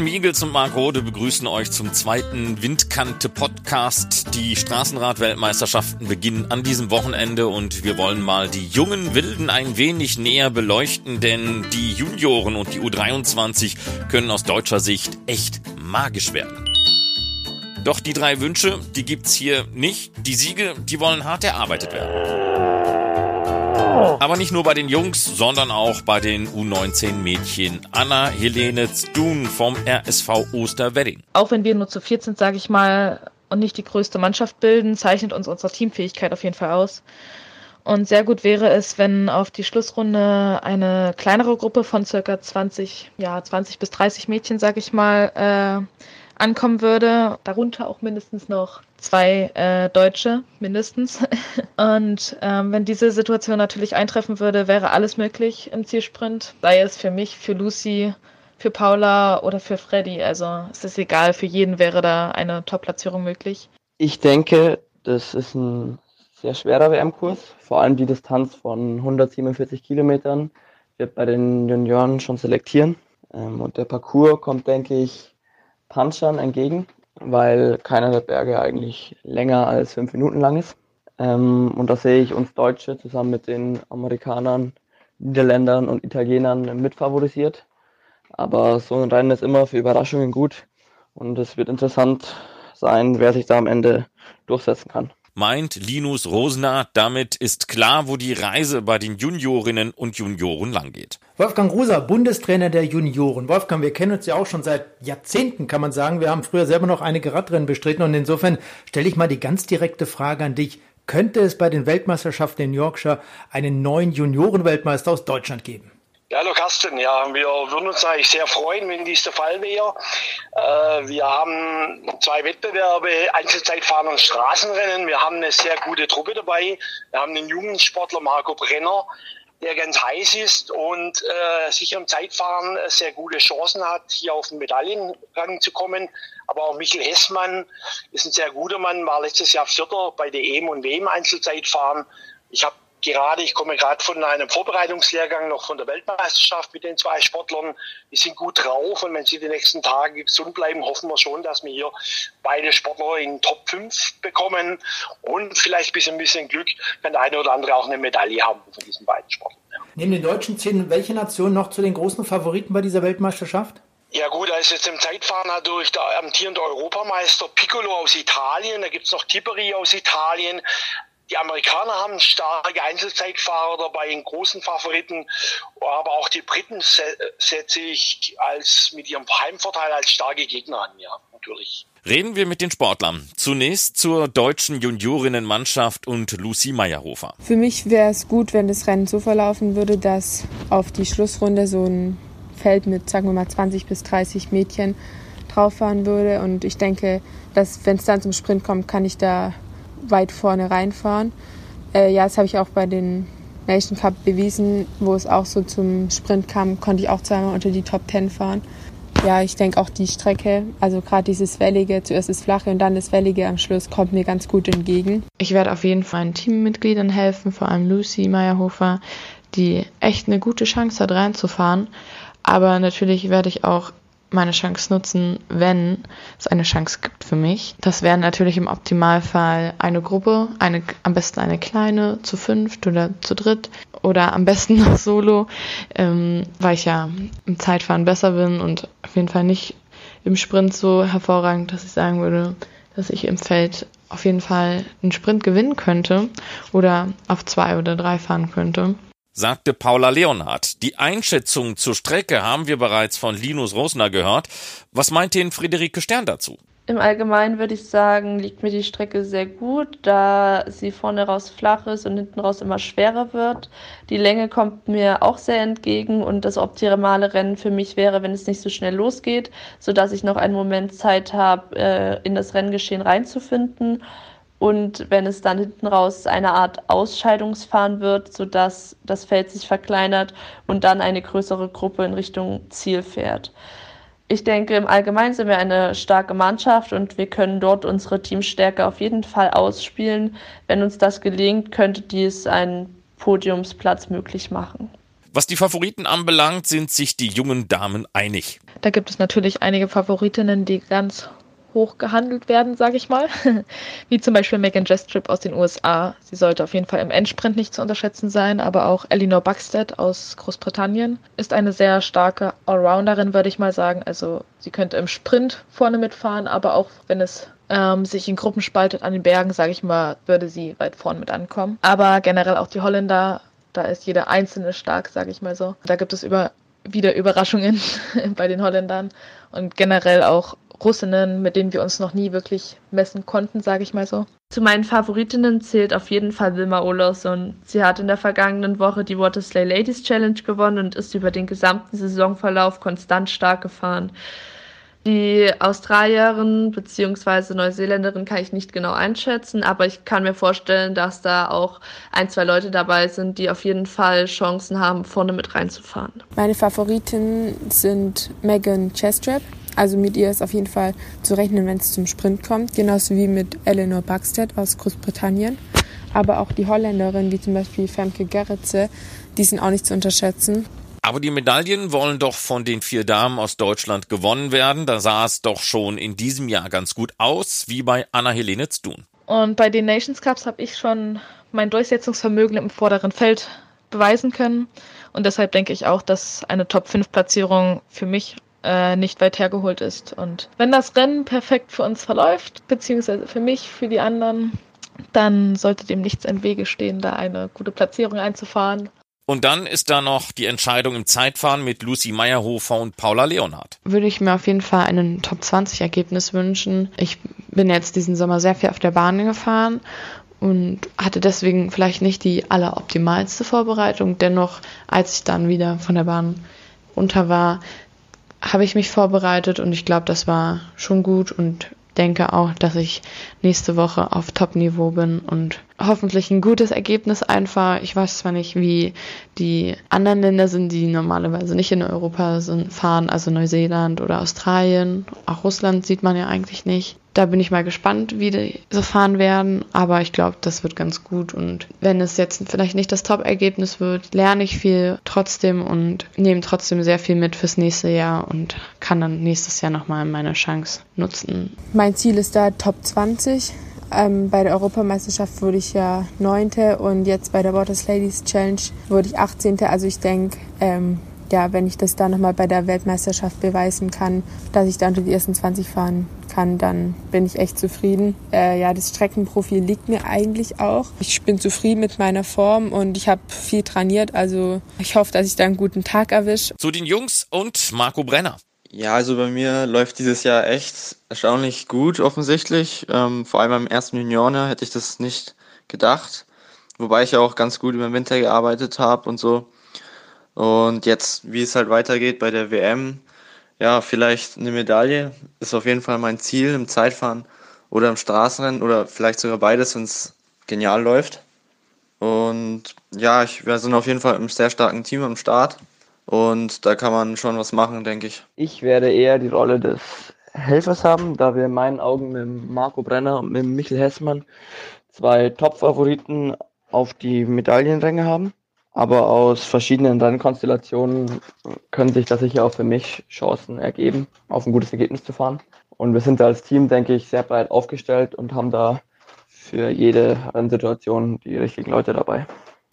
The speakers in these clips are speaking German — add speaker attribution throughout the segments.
Speaker 1: Steffen Miegels und Marc Rode begrüßen euch zum zweiten Windkante-Podcast. Die Straßenrad-Weltmeisterschaften beginnen an diesem Wochenende und wir wollen mal die jungen Wilden ein wenig näher beleuchten, denn die Junioren und die U23 können aus deutscher Sicht echt magisch werden. Doch die drei Wünsche, die gibt's hier nicht. Die Siege, die wollen hart erarbeitet werden. Aber nicht nur bei den Jungs, sondern auch bei den U19-Mädchen. Anna Helene Stun vom RSV Osterwedding.
Speaker 2: Auch wenn wir nur zu viert sind, sage ich mal, und nicht die größte Mannschaft bilden, zeichnet uns unsere Teamfähigkeit auf jeden Fall aus. Und sehr gut wäre es, wenn auf die Schlussrunde eine kleinere Gruppe von circa 20, ja, 20 bis 30 Mädchen, sage ich mal, äh, ankommen würde. Darunter auch mindestens noch zwei äh, Deutsche, mindestens. Und ähm, wenn diese Situation natürlich eintreffen würde, wäre alles möglich im Zielsprint. Sei es für mich, für Lucy, für Paula oder für Freddy. Also es ist egal, für jeden wäre da eine Top-Platzierung möglich.
Speaker 3: Ich denke, das ist ein sehr schwerer WM-Kurs. Vor allem die Distanz von 147 Kilometern wird bei den Junioren schon selektieren. Ähm, und der Parcours kommt, denke ich, Punchern entgegen, weil keiner der Berge eigentlich länger als fünf Minuten lang ist. Ähm, und da sehe ich uns Deutsche zusammen mit den Amerikanern, Niederländern und Italienern mitfavorisiert. Aber so ein Rennen ist immer für Überraschungen gut und es wird interessant sein, wer sich da am Ende durchsetzen kann
Speaker 1: meint Linus Rosner. Damit ist klar, wo die Reise bei den Juniorinnen und Junioren langgeht.
Speaker 4: Wolfgang Rosa, Bundestrainer der Junioren. Wolfgang, wir kennen uns ja auch schon seit Jahrzehnten, kann man sagen. Wir haben früher selber noch einige Radrennen bestritten und insofern stelle ich mal die ganz direkte Frage an dich. Könnte es bei den Weltmeisterschaften in Yorkshire einen neuen Juniorenweltmeister aus Deutschland geben?
Speaker 5: Ja, hallo Carsten. Ja, wir würden uns eigentlich sehr freuen, wenn dies der Fall wäre. Äh, wir haben zwei Wettbewerbe, Einzelzeitfahren und Straßenrennen. Wir haben eine sehr gute Truppe dabei. Wir haben einen jungen Sportler Marco Brenner, der ganz heiß ist und äh, sicher im Zeitfahren sehr gute Chancen hat, hier auf den Medaillenrang zu kommen. Aber auch Michael Hessmann ist ein sehr guter Mann, war letztes Jahr Vierter bei der EM und WM Einzelzeitfahren. Ich habe gerade, ich komme gerade von einem Vorbereitungslehrgang noch von der Weltmeisterschaft mit den zwei Sportlern. Die sind gut drauf und wenn sie die nächsten Tage gesund bleiben, hoffen wir schon, dass wir hier beide Sportler in Top 5 bekommen und vielleicht bis ein bisschen Glück kann der eine oder andere auch eine Medaille haben von diesen beiden Sportlern.
Speaker 4: Neben den deutschen zählen welche Nation noch zu den großen Favoriten bei dieser Weltmeisterschaft?
Speaker 5: Ja gut, da ist jetzt im Zeitfahren natürlich der amtierende Europameister Piccolo aus Italien, da gibt's noch Tiperi aus Italien, die Amerikaner haben starke Einzelzeitfahrer dabei, in großen Favoriten, aber auch die Briten setze ich als mit ihrem Heimvorteil als starke Gegner an, ja, natürlich.
Speaker 1: Reden wir mit den Sportlern. Zunächst zur deutschen Juniorinnenmannschaft und Lucy Meyerhofer.
Speaker 6: Für mich wäre es gut, wenn das Rennen so verlaufen würde, dass auf die Schlussrunde so ein Feld mit, sagen wir mal, 20 bis 30 Mädchen drauf fahren würde. Und ich denke, dass wenn es dann zum Sprint kommt, kann ich da weit vorne reinfahren. Äh, ja, das habe ich auch bei den Nation Cup bewiesen, wo es auch so zum Sprint kam, konnte ich auch zweimal unter die Top 10 fahren. Ja, ich denke auch die Strecke, also gerade dieses Wellige, zuerst das Flache und dann das Wellige am Schluss, kommt mir ganz gut entgegen.
Speaker 2: Ich werde auf jeden Fall den Teammitgliedern helfen, vor allem Lucy Meyerhofer, die echt eine gute Chance hat reinzufahren. Aber natürlich werde ich auch meine Chance nutzen, wenn es eine Chance gibt für mich. Das wäre natürlich im Optimalfall eine Gruppe, eine, am besten eine kleine, zu fünft oder zu dritt oder am besten noch solo, ähm, weil ich ja im Zeitfahren besser bin und auf jeden Fall nicht im Sprint so hervorragend, dass ich sagen würde, dass ich im Feld auf jeden Fall einen Sprint gewinnen könnte oder auf zwei oder drei fahren könnte
Speaker 1: sagte Paula Leonhardt. Die Einschätzung zur Strecke haben wir bereits von Linus Rosner gehört. Was meint denn Friederike Stern dazu?
Speaker 7: Im Allgemeinen würde ich sagen, liegt mir die Strecke sehr gut, da sie vorne raus flach ist und hinten raus immer schwerer wird. Die Länge kommt mir auch sehr entgegen und das optimale Rennen für mich wäre, wenn es nicht so schnell losgeht, sodass ich noch einen Moment Zeit habe, äh, in das Renngeschehen reinzufinden und wenn es dann hinten raus eine Art Ausscheidungsfahren wird, sodass das Feld sich verkleinert und dann eine größere Gruppe in Richtung Ziel fährt. Ich denke, im Allgemeinen sind wir eine starke Mannschaft und wir können dort unsere Teamstärke auf jeden Fall ausspielen. Wenn uns das gelingt, könnte dies einen Podiumsplatz möglich machen.
Speaker 1: Was die Favoriten anbelangt, sind sich die jungen Damen einig.
Speaker 2: Da gibt es natürlich einige Favoritinnen, die ganz hoch gehandelt werden, sage ich mal. Wie zum Beispiel Megan Jestrip aus den USA. Sie sollte auf jeden Fall im Endsprint nicht zu unterschätzen sein, aber auch Elinor Buckstead aus Großbritannien ist eine sehr starke Allrounderin, würde ich mal sagen. Also sie könnte im Sprint vorne mitfahren, aber auch wenn es ähm, sich in Gruppen spaltet an den Bergen, sage ich mal, würde sie weit vorne mit ankommen. Aber generell auch die Holländer, da ist jeder Einzelne stark, sage ich mal so. Da gibt es über, wieder Überraschungen bei den Holländern und generell auch Russinnen, mit denen wir uns noch nie wirklich messen konnten, sage ich mal so.
Speaker 7: Zu meinen Favoritinnen zählt auf jeden Fall Wilma Olofsson. Sie hat in der vergangenen Woche die Waterslay Ladies Challenge gewonnen und ist über den gesamten Saisonverlauf konstant stark gefahren. Die Australierin bzw. Neuseeländerin kann ich nicht genau einschätzen, aber ich kann mir vorstellen, dass da auch ein, zwei Leute dabei sind, die auf jeden Fall Chancen haben, vorne mit reinzufahren.
Speaker 6: Meine Favoriten sind Megan Chestrap. Also mit ihr ist auf jeden Fall zu rechnen, wenn es zum Sprint kommt, genauso wie mit Eleanor Buxted aus Großbritannien. Aber auch die Holländerin, wie zum Beispiel Femke Gerritze, die sind auch nicht zu unterschätzen.
Speaker 1: Aber die Medaillen wollen doch von den vier Damen aus Deutschland gewonnen werden. Da sah es doch schon in diesem Jahr ganz gut aus, wie bei Anna-Helene Zdun.
Speaker 2: Und bei den Nations Cups habe ich schon mein Durchsetzungsvermögen im vorderen Feld beweisen können. Und deshalb denke ich auch, dass eine Top-5-Platzierung für mich äh, nicht weit hergeholt ist. Und wenn das Rennen perfekt für uns verläuft, beziehungsweise für mich, für die anderen, dann sollte dem nichts im Wege stehen, da eine gute Platzierung einzufahren.
Speaker 1: Und dann ist da noch die Entscheidung im Zeitfahren mit Lucy Meyerhofer und Paula Leonhardt.
Speaker 2: Würde ich mir auf jeden Fall einen Top 20 Ergebnis wünschen. Ich bin jetzt diesen Sommer sehr viel auf der Bahn gefahren und hatte deswegen vielleicht nicht die alleroptimalste Vorbereitung. Dennoch, als ich dann wieder von der Bahn runter war, habe ich mich vorbereitet und ich glaube, das war schon gut und denke auch, dass ich nächste Woche auf Top-Niveau bin und hoffentlich ein gutes Ergebnis einfahre. Ich weiß zwar nicht, wie die anderen Länder sind, die normalerweise nicht in Europa sind, fahren, also Neuseeland oder Australien. Auch Russland sieht man ja eigentlich nicht. Da bin ich mal gespannt, wie die so fahren werden, aber ich glaube, das wird ganz gut und wenn es jetzt vielleicht nicht das Top-Ergebnis wird, lerne ich viel trotzdem und nehme trotzdem sehr viel mit fürs nächste Jahr und kann dann nächstes Jahr nochmal meine Chance nutzen.
Speaker 6: Mein Ziel ist da Top 20 ähm, bei der Europameisterschaft wurde ich ja Neunte und jetzt bei der Waters Ladies Challenge wurde ich 18. Also ich denke, ähm, ja, wenn ich das dann nochmal bei der Weltmeisterschaft beweisen kann, dass ich da unter die ersten 20 fahren kann, dann bin ich echt zufrieden. Äh, ja, das Streckenprofil liegt mir eigentlich auch. Ich bin zufrieden mit meiner Form und ich habe viel trainiert. Also ich hoffe, dass ich da einen guten Tag erwische.
Speaker 1: Zu den Jungs und Marco Brenner.
Speaker 3: Ja, also bei mir läuft dieses Jahr echt erstaunlich gut offensichtlich. Ähm, vor allem beim ersten Junioren hätte ich das nicht gedacht. Wobei ich ja auch ganz gut über den Winter gearbeitet habe und so. Und jetzt, wie es halt weitergeht bei der WM, ja, vielleicht eine Medaille ist auf jeden Fall mein Ziel im Zeitfahren oder im Straßenrennen oder vielleicht sogar beides, wenn es genial läuft. Und ja, ich, wir sind auf jeden Fall im sehr starken Team am Start. Und da kann man schon was machen, denke ich. Ich werde eher die Rolle des Helfers haben, da wir in meinen Augen mit Marco Brenner und mit Michael Hessmann zwei Top-Favoriten auf die Medaillenränge haben. Aber aus verschiedenen Rennkonstellationen können sich da sicher auch für mich Chancen ergeben, auf ein gutes Ergebnis zu fahren. Und wir sind da als Team, denke ich, sehr breit aufgestellt und haben da für jede Rennsituation die richtigen Leute dabei.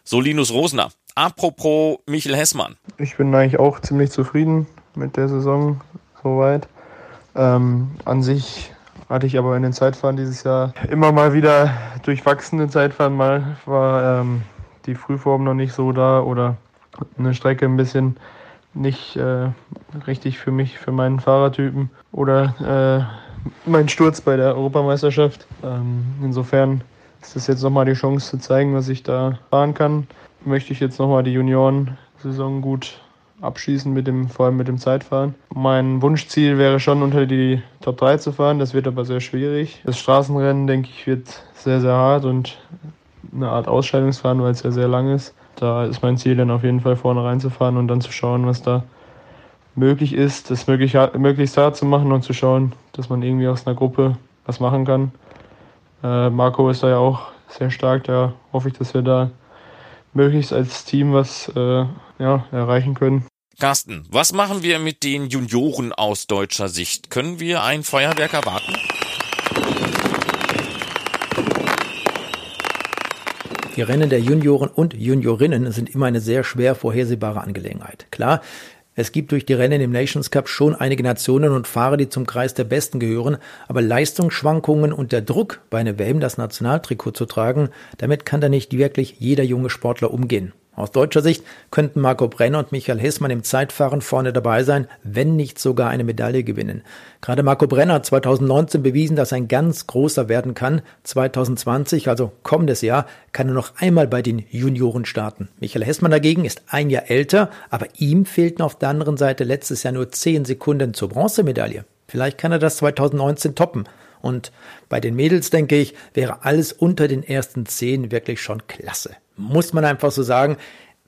Speaker 1: So Linus Rosner. Apropos Michel Hessmann.
Speaker 8: Ich bin eigentlich auch ziemlich zufrieden mit der Saison soweit. Ähm, an sich hatte ich aber in den Zeitfahren dieses Jahr immer mal wieder durchwachsene Zeitfahren. Mal war ähm, die Frühform noch nicht so da oder eine Strecke ein bisschen nicht äh, richtig für mich, für meinen Fahrertypen oder äh, mein Sturz bei der Europameisterschaft. Ähm, insofern ist das jetzt nochmal die Chance zu zeigen, was ich da fahren kann. Möchte ich jetzt nochmal die Junioren-Saison gut abschließen, mit dem, vor allem mit dem Zeitfahren. Mein Wunschziel wäre schon unter die Top 3 zu fahren, das wird aber sehr schwierig. Das Straßenrennen, denke ich, wird sehr, sehr hart und eine Art Ausscheidungsfahren, weil es ja sehr lang ist. Da ist mein Ziel dann auf jeden Fall vorne reinzufahren und dann zu schauen, was da möglich ist, das möglichst hart zu machen und zu schauen, dass man irgendwie aus einer Gruppe was machen kann. Äh, Marco ist da ja auch sehr stark, da hoffe ich, dass wir da möglichst als Team was äh, ja, erreichen können.
Speaker 1: Carsten, was machen wir mit den Junioren aus deutscher Sicht? Können wir ein Feuerwerk erwarten?
Speaker 4: Die Rennen der Junioren und Juniorinnen sind immer eine sehr schwer vorhersehbare Angelegenheit. Klar, es gibt durch die Rennen im Nations Cup schon einige Nationen und Fahrer, die zum Kreis der Besten gehören, aber Leistungsschwankungen und der Druck, bei einer WM das Nationaltrikot zu tragen, damit kann da nicht wirklich jeder junge Sportler umgehen. Aus deutscher Sicht könnten Marco Brenner und Michael Hessmann im Zeitfahren vorne dabei sein, wenn nicht sogar eine Medaille gewinnen. Gerade Marco Brenner hat 2019 bewiesen, dass er ein ganz großer werden kann. 2020, also kommendes Jahr, kann er noch einmal bei den Junioren starten. Michael Hessmann dagegen ist ein Jahr älter, aber ihm fehlten auf der anderen Seite letztes Jahr nur 10 Sekunden zur Bronzemedaille. Vielleicht kann er das 2019 toppen. Und bei den Mädels, denke ich, wäre alles unter den ersten zehn wirklich schon klasse. Muss man einfach so sagen.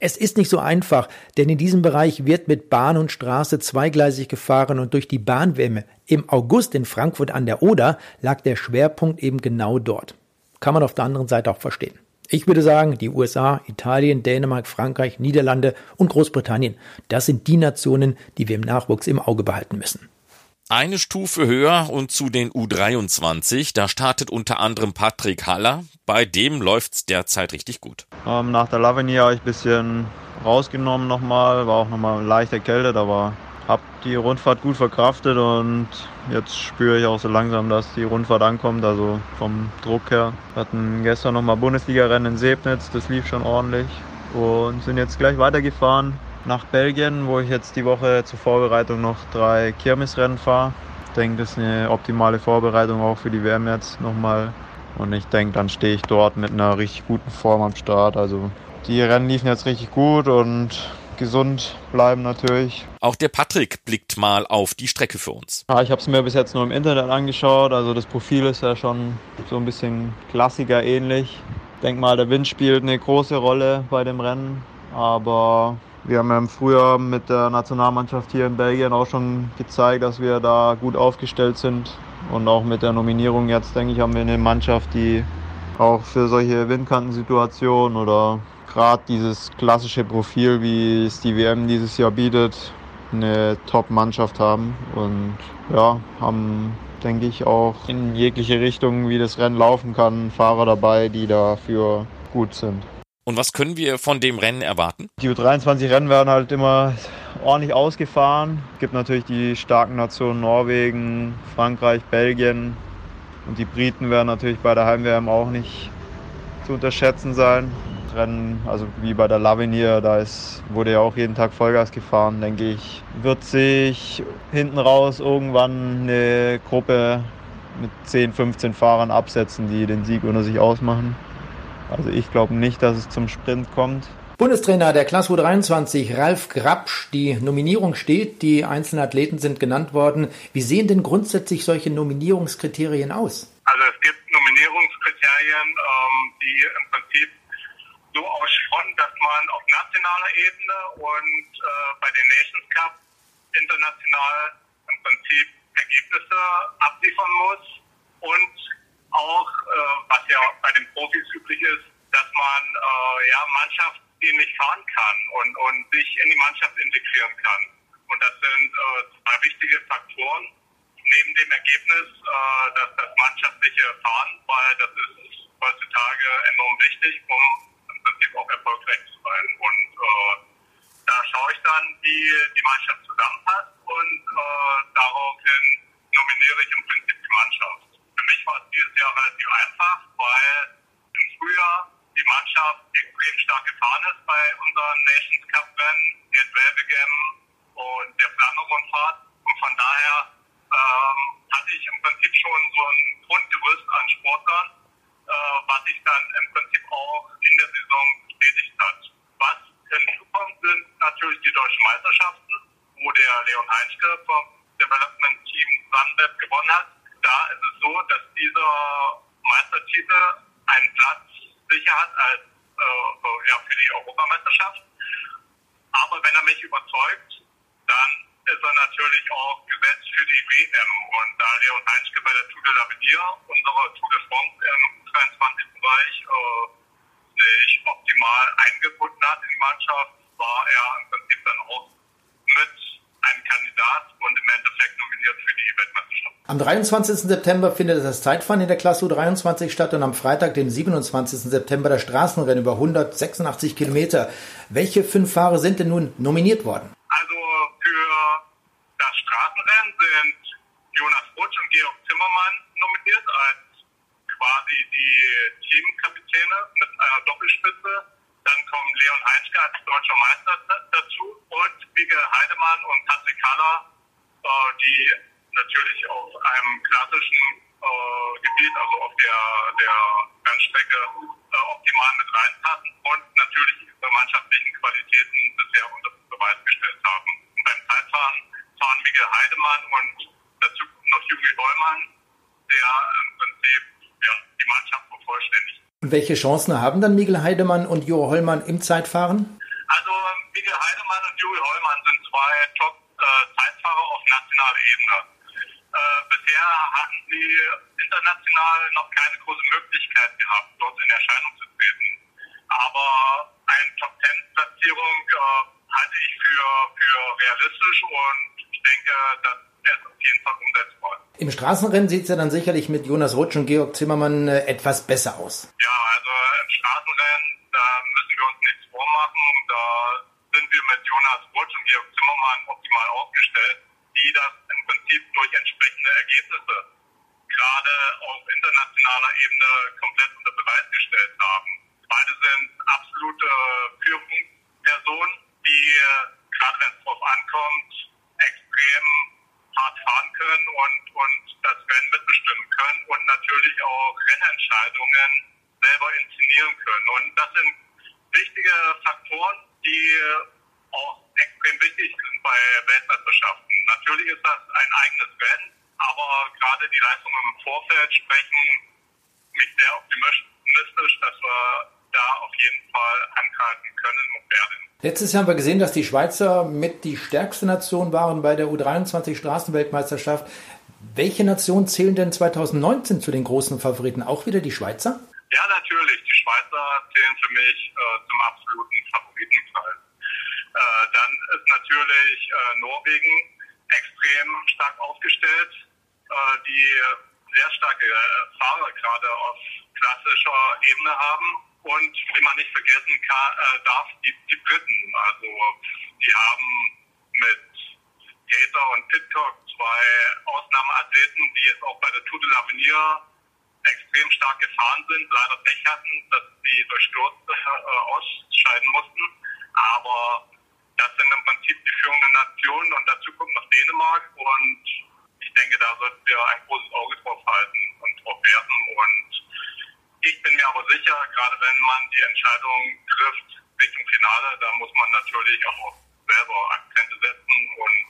Speaker 4: Es ist nicht so einfach, denn in diesem Bereich wird mit Bahn und Straße zweigleisig gefahren und durch die Bahnwärme im August in Frankfurt an der Oder lag der Schwerpunkt eben genau dort. Kann man auf der anderen Seite auch verstehen. Ich würde sagen, die USA, Italien, Dänemark, Frankreich, Niederlande und Großbritannien, das sind die Nationen, die wir im Nachwuchs im Auge behalten müssen.
Speaker 1: Eine Stufe höher und zu den U23, da startet unter anderem Patrick Haller. Bei dem läuft's derzeit richtig gut.
Speaker 9: Ähm, nach der Lavinier habe ich ein bisschen rausgenommen nochmal, war auch nochmal leicht erkältet, aber habe die Rundfahrt gut verkraftet und jetzt spüre ich auch so langsam, dass die Rundfahrt ankommt, also vom Druck her. Wir hatten gestern nochmal Bundesliga-Rennen in Sebnitz, das lief schon ordentlich und sind jetzt gleich weitergefahren nach Belgien, wo ich jetzt die Woche zur Vorbereitung noch drei Kirmesrennen fahre. Ich denke, das ist eine optimale Vorbereitung auch für die WM jetzt nochmal. Und ich denke, dann stehe ich dort mit einer richtig guten Form am Start. Also die Rennen liefen jetzt richtig gut und gesund bleiben natürlich.
Speaker 1: Auch der Patrick blickt mal auf die Strecke für uns.
Speaker 9: Ja, ich habe es mir bis jetzt nur im Internet angeschaut. Also das Profil ist ja schon so ein bisschen Klassiker ähnlich. Ich denke mal, der Wind spielt eine große Rolle bei dem Rennen. Aber wir haben ja im Frühjahr mit der Nationalmannschaft hier in Belgien auch schon gezeigt, dass wir da gut aufgestellt sind. Und auch mit der Nominierung jetzt, denke ich, haben wir eine Mannschaft, die auch für solche Windkantensituationen oder gerade dieses klassische Profil, wie es die WM dieses Jahr bietet, eine Top-Mannschaft haben. Und ja, haben, denke ich, auch in jegliche Richtung, wie das Rennen laufen kann, Fahrer dabei, die dafür gut sind.
Speaker 1: Und was können wir von dem Rennen erwarten?
Speaker 9: Die U23-Rennen werden halt immer ordentlich ausgefahren. Es gibt natürlich die starken Nationen Norwegen, Frankreich, Belgien. Und die Briten werden natürlich bei der Heim-WM auch nicht zu unterschätzen sein. Rennen, also wie bei der Lavinier, da ist, wurde ja auch jeden Tag Vollgas gefahren, denke ich. Wird sich hinten raus irgendwann eine Gruppe mit 10, 15 Fahrern absetzen, die den Sieg unter sich ausmachen. Also ich glaube nicht, dass es zum Sprint kommt.
Speaker 4: Bundestrainer der Klasse U23, Ralf Grabsch. Die Nominierung steht, die einzelnen Athleten sind genannt worden. Wie sehen denn grundsätzlich solche Nominierungskriterien aus?
Speaker 10: Also es gibt Nominierungskriterien, ähm, die im Prinzip so ausschauen, dass man auf nationaler Ebene und äh, bei den Nations Cup international im Prinzip Ergebnisse abliefern muss und auch, äh, was ja bei den Profis üblich ist, dass man äh, ja mannschaftsdienlich fahren kann und, und sich in die Mannschaft integrieren kann. Und das sind äh, zwei wichtige Faktoren neben dem Ergebnis, äh, dass das mannschaftliche Fahren, weil das ist heutzutage enorm wichtig, um im Prinzip auch erfolgreich zu sein. Und äh, da schaue ich dann, wie die Mannschaft zusammenpasst und äh, daraufhin nominiere ich im Prinzip die Mannschaft. War es dieses Jahr relativ einfach, weil im Frühjahr die Mannschaft extrem stark gefahren ist bei unseren Nations Cup Rennen, jetzt Welbegem und der Flandern-Rundfahrt. Und von daher ähm, hatte ich im Prinzip schon so ein Grundgerüst an Sportlern, äh, was sich dann im Prinzip auch in der Saison bestätigt hat. Was hinzukommt, sind natürlich die deutschen Meisterschaften, wo der Leon Heinschke vom Development Team Sunweb gewonnen hat da ist es so, dass dieser Meistertitel einen Platz sicher hat als, äh, ja, für die Europameisterschaft. Aber wenn er mich überzeugt, dann ist er natürlich auch gesetzt für die WM. Und da Leon Heinzke bei der Tour de l'Avenir, unserer Tour de France im 23-Bereich, äh, sich optimal eingebunden hat in die Mannschaft, war er im Prinzip dann auch mit einem Kandidat und im Endeffekt nominiert für die Weltmeisterschaft.
Speaker 4: Am 23. September findet das Zeitfahren in der Klasse U23 statt und am Freitag, dem 27. September, das Straßenrennen über 186 Kilometer. Welche fünf Fahrer sind denn nun nominiert worden?
Speaker 10: Also für das Straßenrennen sind Jonas Rutsch und Georg Zimmermann nominiert als quasi die Teamkapitäne mit einer Doppelspitze. Dann kommen Leon Heinzke als deutscher Meister dazu und Miguel Heidemann und Patrick Haller, äh, die natürlich auf einem klassischen äh, Gebiet, also auf der, der Rennstrecke, äh, optimal mit reinpassen und natürlich ihre mannschaftlichen Qualitäten bisher unter Beweis gestellt haben. Und beim Zeitfahren fahren Miguel Heidemann und dazu noch Juri Hollmann, der im Prinzip ja, die Mannschaft vervollständigt.
Speaker 4: Und welche Chancen haben dann Miguel Heidemann und Juri Hollmann im Zeitfahren?
Speaker 10: Also Miguel Heidemann und Juri Hollmann sind zwei Top-Zeitfahrer äh, auf nationaler Ebene. Äh, bisher hatten sie international noch keine große Möglichkeit gehabt, dort in Erscheinung zu treten. Aber eine Top-10-Platzierung äh, halte ich für, für realistisch und ich denke, das ist auf jeden Fall umsetzbar.
Speaker 4: Im Straßenrennen sieht es ja dann sicherlich mit Jonas Rutsch und Georg Zimmermann äh, etwas besser aus.
Speaker 10: Ja, also im Straßenrennen, da müssen wir uns nichts vormachen. Da sind wir mit Jonas Rutsch und Georg Zimmermann optimal aufgestellt, die das Prinzip durch entsprechende Ergebnisse gerade auf internationaler Ebene komplett unter Beweis gestellt haben. Beide sind absolute Führungspersonen, die gerade wenn es darauf ankommt, extrem hart fahren können und, und das Rennen mitbestimmen können und natürlich auch Rennentscheidungen selber inszenieren können. Und das sind wichtige Faktoren, die auch extrem wichtig sind bei Weltmeisterschaften. Natürlich ist das ein eigenes Rennen, aber gerade die Leistungen im Vorfeld sprechen mich sehr optimistisch, dass wir da auf jeden Fall anhalten können und werden.
Speaker 4: Letztes Jahr haben wir gesehen, dass die Schweizer mit die stärkste Nation waren bei der U23 Straßenweltmeisterschaft. Welche Nation zählen denn 2019 zu den großen Favoriten? Auch wieder die Schweizer?
Speaker 10: Ja, natürlich. Die Schweizer zählen für mich äh, zum absoluten Favoritenkreis. Äh, dann ist natürlich äh, Norwegen extrem stark aufgestellt, äh, die sehr starke Fahrer gerade auf klassischer Ebene haben. Und wie man nicht vergessen kann, äh, darf, die, die Briten. Also die haben mit Hater und Pitcock zwei Ausnahmeathleten, die jetzt auch bei der Tour de l'Avenir extrem stark gefahren sind, leider Pech hatten, dass sie durch Sturz äh, ausscheiden mussten. Aber das sind im Prinzip die führenden Nationen und dazu kommt noch Dänemark und ich denke, da sollten wir ein großes Auge drauf halten und drauf werfen und ich bin mir aber sicher, gerade wenn man die Entscheidung trifft Richtung Finale, da muss man natürlich auch selber Akzente setzen und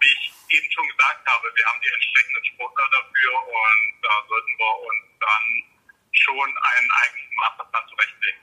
Speaker 10: wie ich eben schon gesagt habe, wir haben die entsprechenden Sportler dafür und da sollten wir uns dann schon einen eigenen Masterplan zurechtlegen.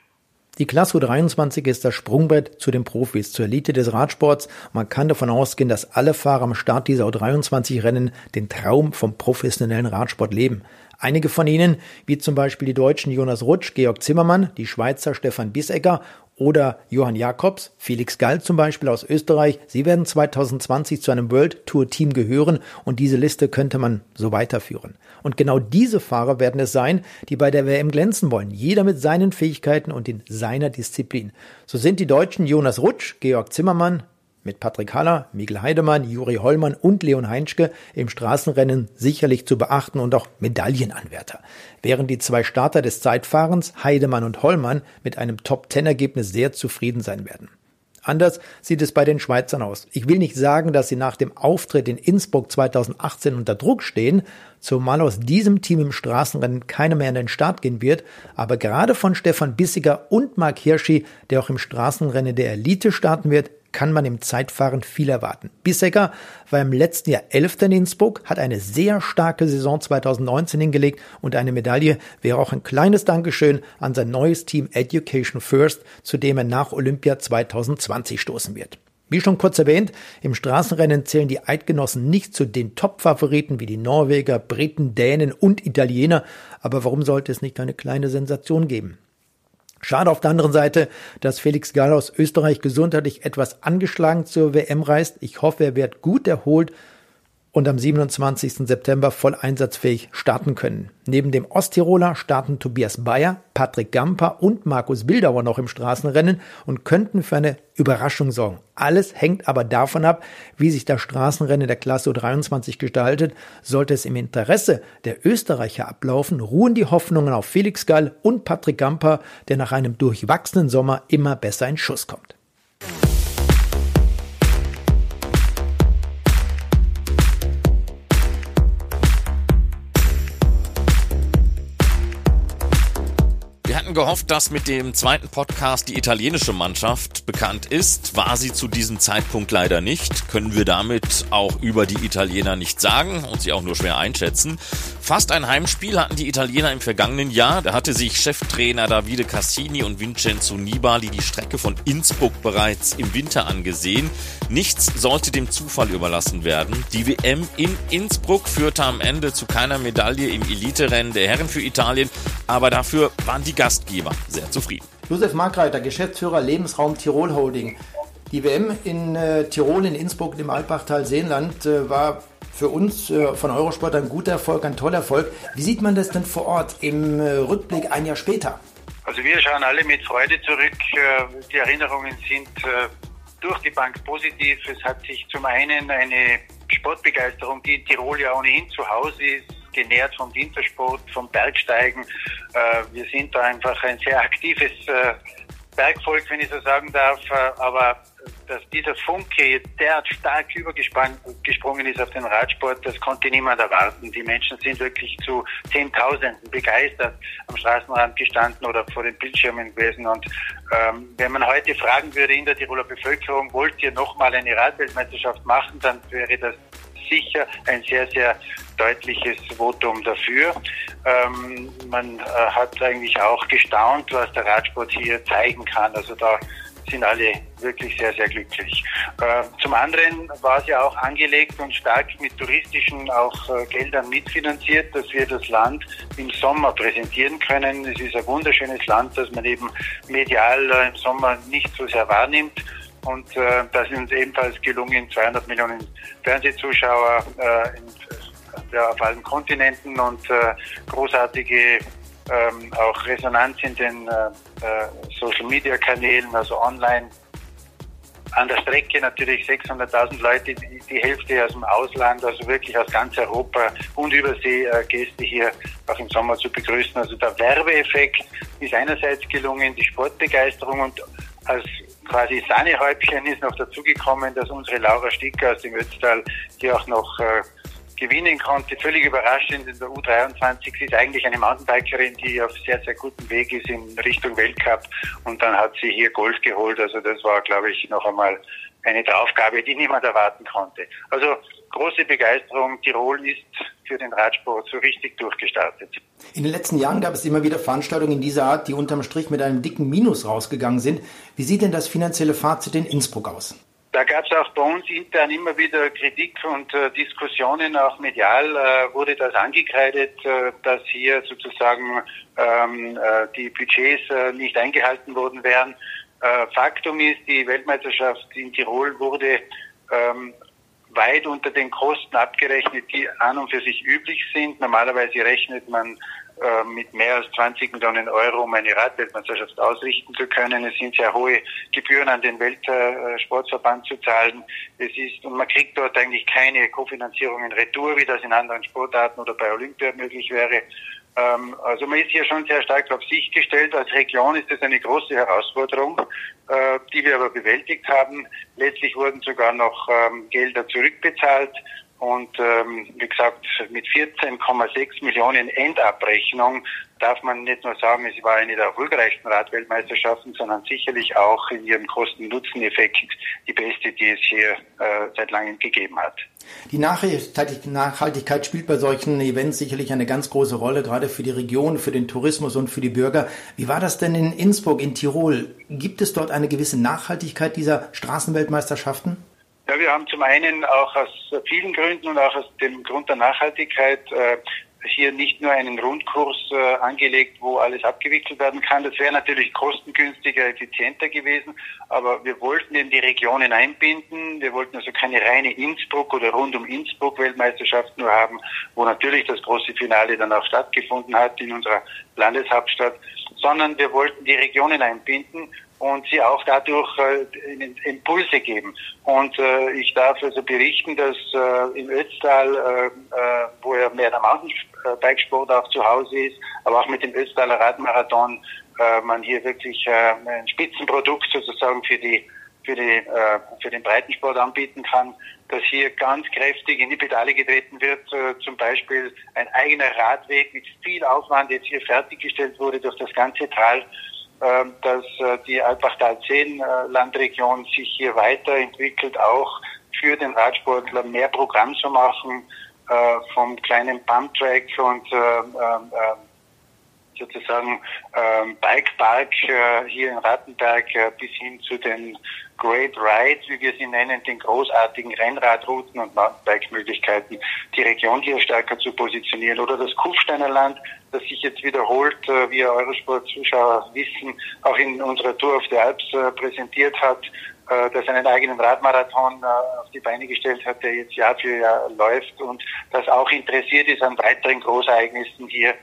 Speaker 4: Die Klasse U23 ist das Sprungbrett zu den Profis, zur Elite des Radsports. Man kann davon ausgehen, dass alle Fahrer am Start dieser U23-Rennen den Traum vom professionellen Radsport leben. Einige von ihnen, wie zum Beispiel die Deutschen Jonas Rutsch, Georg Zimmermann, die Schweizer Stefan Bissegger oder Johann Jakobs, Felix Gall zum Beispiel aus Österreich. Sie werden 2020 zu einem World Tour Team gehören und diese Liste könnte man so weiterführen. Und genau diese Fahrer werden es sein, die bei der WM glänzen wollen. Jeder mit seinen Fähigkeiten und in seiner Disziplin. So sind die Deutschen Jonas Rutsch, Georg Zimmermann, mit Patrick Haller, Miguel Heidemann, Juri Hollmann und Leon Heinschke im Straßenrennen sicherlich zu beachten und auch Medaillenanwärter. Während die zwei Starter des Zeitfahrens, Heidemann und Hollmann, mit einem Top-10-Ergebnis sehr zufrieden sein werden. Anders sieht es bei den Schweizern aus. Ich will nicht sagen, dass sie nach dem Auftritt in Innsbruck 2018 unter Druck stehen, zumal aus diesem Team im Straßenrennen keiner mehr in den Start gehen wird, aber gerade von Stefan Bissiger und Mark Hirschi, der auch im Straßenrennen der Elite starten wird, kann man im Zeitfahren viel erwarten. Bissecker war im letzten Jahr Elfter in Innsbruck, hat eine sehr starke Saison 2019 hingelegt und eine Medaille wäre auch ein kleines Dankeschön an sein neues Team Education First, zu dem er nach Olympia 2020 stoßen wird. Wie schon kurz erwähnt, im Straßenrennen zählen die Eidgenossen nicht zu den Top-Favoriten wie die Norweger, Briten, Dänen und Italiener, aber warum sollte es nicht eine kleine Sensation geben? Schade auf der anderen Seite, dass Felix Gall aus Österreich gesundheitlich etwas angeschlagen zur WM reist. Ich hoffe, er wird gut erholt und am 27. September voll einsatzfähig starten können. Neben dem Osttiroler starten Tobias Bayer, Patrick Gamper und Markus Bildauer noch im Straßenrennen und könnten für eine Überraschung sorgen. Alles hängt aber davon ab, wie sich das Straßenrennen der Klasse U23 gestaltet. Sollte es im Interesse der Österreicher ablaufen, ruhen die Hoffnungen auf Felix Gall und Patrick Gamper, der nach einem durchwachsenen Sommer immer besser in Schuss kommt.
Speaker 1: Hatten gehofft, dass mit dem zweiten Podcast die italienische Mannschaft bekannt ist. War sie zu diesem Zeitpunkt leider nicht. Können wir damit auch über die Italiener nicht sagen und sie auch nur schwer einschätzen. Fast ein Heimspiel hatten die Italiener im vergangenen Jahr. Da hatte sich Cheftrainer Davide Cassini und Vincenzo Nibali die Strecke von Innsbruck bereits im Winter angesehen. Nichts sollte dem Zufall überlassen werden. Die WM in Innsbruck führte am Ende zu keiner Medaille im Eliterennen der Herren für Italien, aber dafür waren die Gastgeber sehr zufrieden.
Speaker 4: Josef Markreiter, Geschäftsführer Lebensraum Tirol Holding. Die WM in äh, Tirol, in Innsbruck, im Alpbachtal-Seenland, äh, war für uns äh, von Eurosport ein guter Erfolg, ein toller Erfolg. Wie sieht man das denn vor Ort im äh, Rückblick ein Jahr später?
Speaker 11: Also wir schauen alle mit Freude zurück. Äh, die Erinnerungen sind durch die Bank positiv. Es hat sich zum einen eine Sportbegeisterung, die in Tirol ja ohnehin zu Hause ist, genährt vom Wintersport, vom Bergsteigen. wir sind da einfach ein sehr aktives Bergvolk, wenn ich so sagen darf. aber dass dieser Funke derart stark übergesprungen ist auf den Radsport, das konnte niemand erwarten. Die Menschen sind wirklich zu Zehntausenden begeistert am Straßenrand gestanden oder vor den Bildschirmen gewesen. Und ähm, wenn man heute fragen würde in der Tiroler Bevölkerung, wollt ihr nochmal eine Radweltmeisterschaft machen, dann wäre das sicher ein sehr, sehr deutliches Votum dafür. Ähm, man äh, hat eigentlich auch gestaunt, was der Radsport hier zeigen kann. Also da sind alle wirklich sehr, sehr glücklich. Äh, zum anderen war es ja auch angelegt und stark mit touristischen auch äh, Geldern mitfinanziert, dass wir das Land im Sommer präsentieren können. Es ist ein wunderschönes Land, das man eben medial äh, im Sommer nicht so sehr wahrnimmt. Und äh, das ist uns ebenfalls gelungen, 200 Millionen Fernsehzuschauer äh, in, ja, auf allen Kontinenten und äh, großartige ähm, auch Resonanz in den äh, äh, Social Media Kanälen, also online. An der Strecke natürlich 600.000 Leute, die, die, Hälfte aus dem Ausland, also wirklich aus ganz Europa und Übersee äh, Gäste hier auch im Sommer zu begrüßen. Also der Werbeeffekt ist einerseits gelungen, die Sportbegeisterung und als quasi Sahnehäubchen ist noch dazugekommen, dass unsere Laura Sticker aus dem Ötztal hier auch noch äh, gewinnen konnte. Völlig überraschend in der U23. Sie ist eigentlich eine Mountainbikerin, die auf sehr, sehr gutem Weg ist in Richtung Weltcup. Und dann hat sie hier Gold geholt. Also das war, glaube ich, noch einmal eine Draufgabe, die niemand erwarten konnte. Also große Begeisterung. Tirol ist für den Radsport so richtig durchgestartet.
Speaker 4: In den letzten Jahren gab es immer wieder Veranstaltungen dieser Art, die unterm Strich mit einem dicken Minus rausgegangen sind. Wie sieht denn das finanzielle Fazit in Innsbruck aus?
Speaker 11: Da gab es auch bei uns intern immer wieder Kritik und äh, Diskussionen, auch medial äh, wurde das angekreidet, äh, dass hier sozusagen ähm, äh, die Budgets äh, nicht eingehalten worden wären. Äh, Faktum ist, die Weltmeisterschaft in Tirol wurde ähm, weit unter den Kosten abgerechnet, die an und für sich üblich sind. Normalerweise rechnet man äh, mit mehr als 20 Millionen Euro, um eine Radweltmeisterschaft ausrichten zu können. Es sind sehr hohe Gebühren an den Weltsportverband zu zahlen. Es ist, und man kriegt dort eigentlich keine Kofinanzierung in Retour, wie das in anderen Sportarten oder bei Olympia möglich wäre. Ähm, also man ist hier schon sehr stark auf sich gestellt. Als Region ist das eine große Herausforderung, äh, die wir aber bewältigt haben. Letztlich wurden sogar noch ähm, Gelder zurückbezahlt. Und ähm, wie gesagt, mit 14,6 Millionen Endabrechnung darf man nicht nur sagen, es war eine der erfolgreichsten Radweltmeisterschaften, sondern sicherlich auch in ihrem Kosten-Nutzen-Effekt die beste, die es hier äh, seit langem gegeben hat.
Speaker 4: Die Nachhaltigkeit spielt bei solchen Events sicherlich eine ganz große Rolle, gerade für die Region, für den Tourismus und für die Bürger. Wie war das denn in Innsbruck, in Tirol? Gibt es dort eine gewisse Nachhaltigkeit dieser Straßenweltmeisterschaften?
Speaker 11: Ja, wir haben zum einen auch aus vielen Gründen und auch aus dem Grund der Nachhaltigkeit äh, hier nicht nur einen Rundkurs äh, angelegt, wo alles abgewickelt werden kann. Das wäre natürlich kostengünstiger, effizienter gewesen, aber wir wollten eben die Regionen einbinden. Wir wollten also keine reine Innsbruck oder rund um Innsbruck Weltmeisterschaft nur haben, wo natürlich das große Finale dann auch stattgefunden hat in unserer Landeshauptstadt, sondern wir wollten die Regionen einbinden und sie auch dadurch äh, Impulse geben. Und äh, ich darf also berichten, dass äh, im Ötztal, äh, äh, wo ja mehr der Mountainbikesport auch zu Hause ist, aber auch mit dem Ötztaler Radmarathon äh, man hier wirklich ein Spitzenprodukt sozusagen für die für, die, äh, für den Breitensport anbieten kann, dass hier ganz kräftig in die Pedale getreten wird. Äh, zum Beispiel ein eigener Radweg mit viel Aufwand jetzt hier fertiggestellt wurde durch das ganze Tal ähm, dass äh, die Alpbachtal-10-Landregion sich hier weiterentwickelt, auch für den Radsportler mehr Programm zu machen, äh, vom kleinen Pumptrack und äh, sozusagen Bikepark hier in Rattenberg bis hin zu den Great Rides, wie wir sie nennen, den großartigen Rennradrouten und Mountainbike-Möglichkeiten, die Region hier stärker zu positionieren. Oder das Kufsteiner Land, das sich jetzt wiederholt, äh, wie Eurosport-Zuschauer wissen, auch in unserer Tour auf der Alps äh, präsentiert hat, äh, das einen eigenen Radmarathon auf die Beine gestellt hat, der jetzt Jahr für Jahr läuft und das auch interessiert ist, an weiteren Großereignissen hier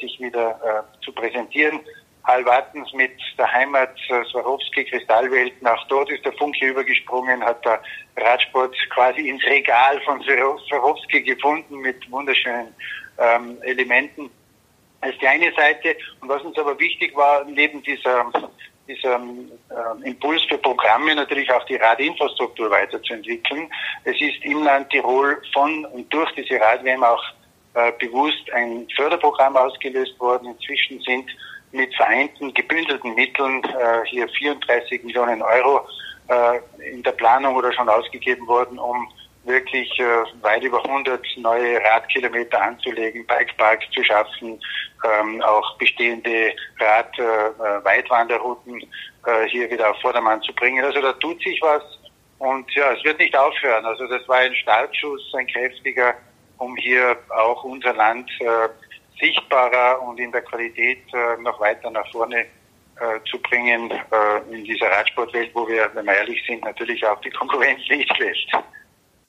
Speaker 11: sich wieder zu präsentieren. Hallwartens mit der Heimat äh, Swarovski Kristallwelten. Auch dort ist der Funke übergesprungen, hat der Radsport quasi ins Regal von Swarovski gefunden mit wunderschönen ähm, Elementen. Das ist die eine Seite. Und was uns aber wichtig war, neben dieser, dieser äh, Impuls für Programme natürlich auch die Radinfrastruktur weiterzuentwickeln. Es ist im Land Tirol von und durch diese Radwärme auch äh, bewusst ein Förderprogramm ausgelöst worden. Inzwischen sind mit vereinten, gebündelten Mitteln äh, hier 34 Millionen Euro äh, in der Planung oder schon ausgegeben worden, um wirklich äh, weit über 100 neue Radkilometer anzulegen, Bikeparks zu schaffen, ähm, auch bestehende Rad-Weitwanderrouten äh, äh, hier wieder auf Vordermann zu bringen. Also da tut sich was und ja, es wird nicht aufhören. Also das war ein Startschuss, ein kräftiger, um hier auch unser Land äh, sichtbarer und in der Qualität äh, noch weiter nach vorne äh, zu bringen äh, in dieser Radsportwelt, wo wir, wenn wir ehrlich sind, natürlich auch die Konkurrenz nicht lässt.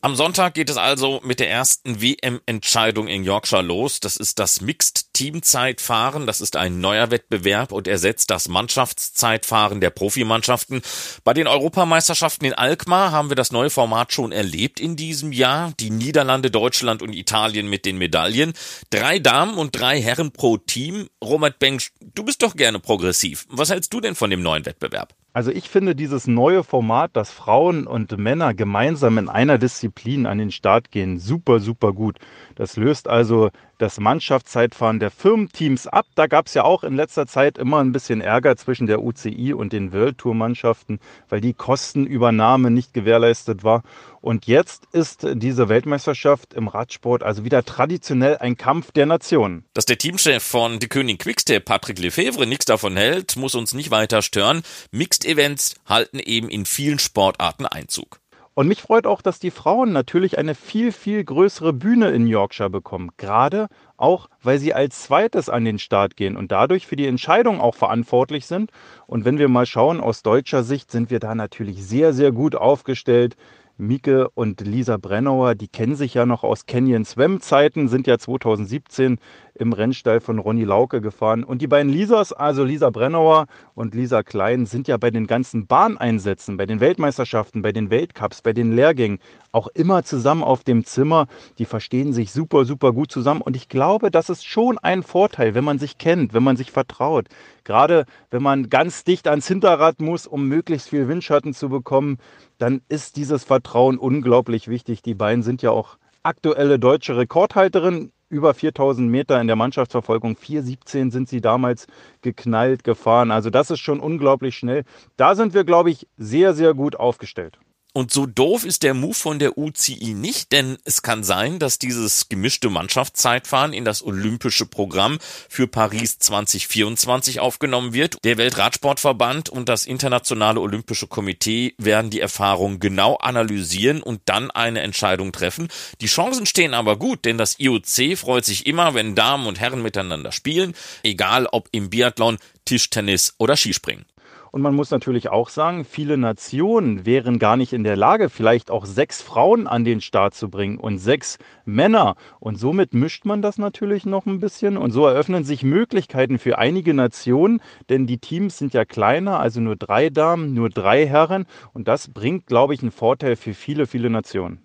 Speaker 1: Am Sonntag geht es also mit der ersten WM-Entscheidung in Yorkshire los. Das ist das Mixed Teamzeitfahren. Das ist ein neuer Wettbewerb und ersetzt das Mannschaftszeitfahren der Profimannschaften. Bei den Europameisterschaften in Alkmaar haben wir das neue Format schon erlebt in diesem Jahr. Die Niederlande, Deutschland und Italien mit den Medaillen. Drei Damen und drei Herren pro Team. Robert Bengsch, du bist doch gerne progressiv. Was hältst du denn von dem neuen Wettbewerb?
Speaker 12: Also ich finde dieses neue Format, dass Frauen und Männer gemeinsam in einer Disziplin an den Start gehen, super, super gut. Das löst also das Mannschaftszeitfahren der Firmenteams ab. Da gab es ja auch in letzter Zeit immer ein bisschen Ärger zwischen der UCI und den World Tour Mannschaften, weil die Kostenübernahme nicht gewährleistet war. Und jetzt ist diese Weltmeisterschaft im Radsport also wieder traditionell ein Kampf der Nationen.
Speaker 1: Dass der Teamchef von De König Quickstep, Patrick Lefevre, nichts davon hält, muss uns nicht weiter stören. Mixed Events halten eben in vielen Sportarten Einzug.
Speaker 12: Und mich freut auch, dass die Frauen natürlich eine viel, viel größere Bühne in Yorkshire bekommen. Gerade auch, weil sie als zweites an den Start gehen und dadurch für die Entscheidung auch verantwortlich sind. Und wenn wir mal schauen, aus deutscher Sicht sind wir da natürlich sehr, sehr gut aufgestellt. Mieke und Lisa Brennauer, die kennen sich ja noch aus Canyon Swim Zeiten, sind ja 2017 im Rennstall von Ronny Lauke gefahren. Und die beiden Lisas, also Lisa Brennauer und Lisa Klein, sind ja bei den ganzen Bahneinsätzen, bei den Weltmeisterschaften, bei den Weltcups, bei den Lehrgängen auch immer zusammen auf dem Zimmer. Die verstehen sich super, super gut zusammen. Und ich glaube, das ist schon ein Vorteil, wenn man sich kennt, wenn man sich vertraut. Gerade wenn man ganz dicht ans Hinterrad muss, um möglichst viel Windschatten zu bekommen, dann ist dieses Vertrauen unglaublich wichtig. Die beiden sind ja auch aktuelle deutsche Rekordhalterin über 4000 Meter in der Mannschaftsverfolgung. 4,17 sind sie damals geknallt gefahren. Also das ist schon unglaublich schnell. Da sind wir, glaube ich, sehr, sehr gut aufgestellt.
Speaker 1: Und so doof ist der Move von der UCI nicht, denn es kann sein, dass dieses gemischte Mannschaftszeitfahren in das olympische Programm für Paris 2024 aufgenommen wird. Der Weltradsportverband und das Internationale Olympische Komitee werden die Erfahrung genau analysieren und dann eine Entscheidung treffen. Die Chancen stehen aber gut, denn das IOC freut sich immer, wenn Damen und Herren miteinander spielen, egal ob im Biathlon, Tischtennis oder Skispringen.
Speaker 12: Und man muss natürlich auch sagen, viele Nationen wären gar nicht in der Lage, vielleicht auch sechs Frauen an den Start zu bringen und sechs Männer. Und somit mischt man das natürlich noch ein bisschen. Und so eröffnen sich Möglichkeiten für einige Nationen, denn die Teams sind ja kleiner, also nur drei Damen, nur drei Herren. Und das bringt, glaube ich, einen Vorteil für viele, viele Nationen.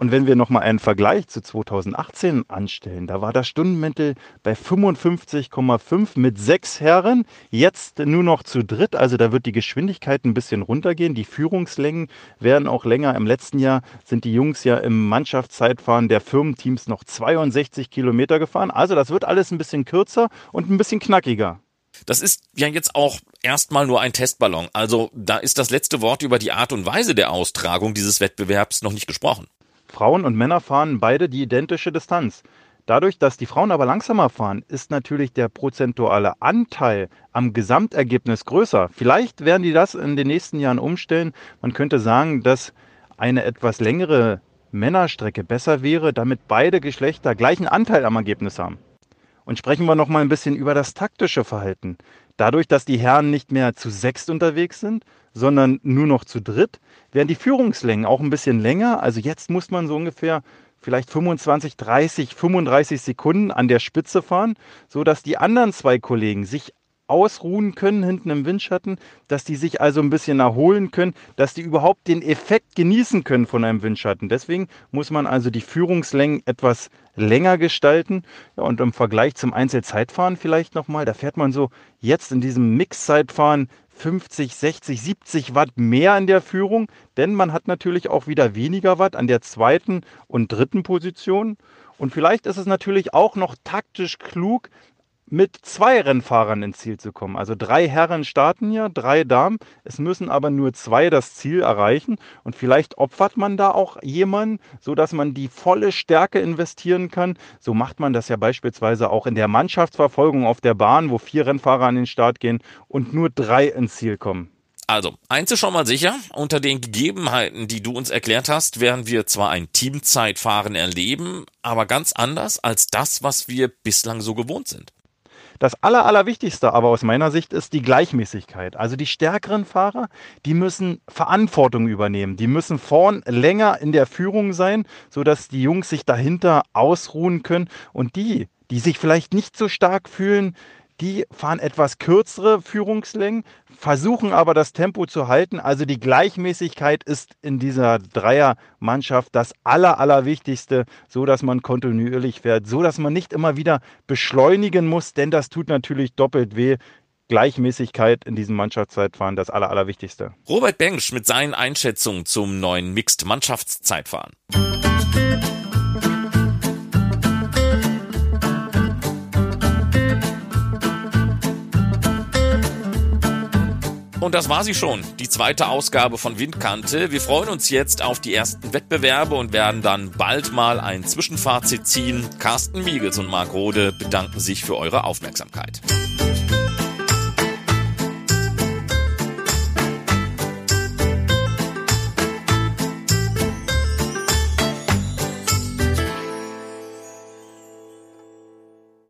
Speaker 12: Und wenn wir nochmal einen Vergleich zu 2018 anstellen, da war das Stundenmittel bei 55,5 mit sechs Herren, jetzt nur noch zu dritt, also da wird die Geschwindigkeit ein bisschen runtergehen, die Führungslängen werden auch länger. Im letzten Jahr sind die Jungs ja im Mannschaftszeitfahren der Firmenteams noch 62 Kilometer gefahren, also das wird alles ein bisschen kürzer und ein bisschen knackiger.
Speaker 1: Das ist ja jetzt auch erstmal nur ein Testballon. Also da ist das letzte Wort über die Art und Weise der Austragung dieses Wettbewerbs noch nicht gesprochen.
Speaker 12: Frauen und Männer fahren beide die identische Distanz. Dadurch, dass die Frauen aber langsamer fahren, ist natürlich der prozentuale Anteil am Gesamtergebnis größer. Vielleicht werden die das in den nächsten Jahren umstellen. Man könnte sagen, dass eine etwas längere Männerstrecke besser wäre, damit beide Geschlechter gleichen Anteil am Ergebnis haben. Und sprechen wir noch mal ein bisschen über das taktische Verhalten. Dadurch, dass die Herren nicht mehr zu sechst unterwegs sind, sondern nur noch zu dritt, werden die Führungslängen auch ein bisschen länger. Also jetzt muss man so ungefähr vielleicht 25, 30, 35 Sekunden an der Spitze fahren, so dass die anderen zwei Kollegen sich ausruhen können hinten im Windschatten, dass die sich also ein bisschen erholen können, dass die überhaupt den Effekt genießen können von einem Windschatten. Deswegen muss man also die Führungslängen etwas länger gestalten. Ja, und im Vergleich zum Einzelzeitfahren vielleicht nochmal, da fährt man so jetzt in diesem Mixzeitfahren 50, 60, 70 Watt mehr in der Führung, denn man hat natürlich auch wieder weniger Watt an der zweiten und dritten Position. Und vielleicht ist es natürlich auch noch taktisch klug, mit zwei Rennfahrern ins Ziel zu kommen. Also drei Herren starten ja, drei Damen. Es müssen aber nur zwei das Ziel erreichen. Und vielleicht opfert man da auch jemanden, sodass man die volle Stärke investieren kann. So macht man das ja beispielsweise auch in der Mannschaftsverfolgung auf der Bahn, wo vier Rennfahrer an den Start gehen und nur drei ins Ziel kommen.
Speaker 1: Also, eins ist schon mal sicher, unter den Gegebenheiten, die du uns erklärt hast, werden wir zwar ein Teamzeitfahren erleben, aber ganz anders als das, was wir bislang so gewohnt sind.
Speaker 12: Das Aller, Allerwichtigste aber aus meiner Sicht ist die Gleichmäßigkeit. Also die stärkeren Fahrer, die müssen Verantwortung übernehmen. Die müssen vorn länger in der Führung sein, sodass die Jungs sich dahinter ausruhen können. Und die, die sich vielleicht nicht so stark fühlen, die fahren etwas kürzere Führungslängen, versuchen aber das Tempo zu halten. Also die Gleichmäßigkeit ist in dieser Dreiermannschaft das Aller, Allerwichtigste, so dass man kontinuierlich fährt, so dass man nicht immer wieder beschleunigen muss, denn das tut natürlich doppelt weh. Gleichmäßigkeit in diesem Mannschaftszeitfahren das Aller, Allerwichtigste.
Speaker 1: Robert Bengsch mit seinen Einschätzungen zum neuen Mixed Mannschaftszeitfahren. Und das war sie schon, die zweite Ausgabe von Windkante. Wir freuen uns jetzt auf die ersten Wettbewerbe und werden dann bald mal ein Zwischenfazit ziehen. Carsten Miegels und Marc Rode bedanken sich für eure Aufmerksamkeit.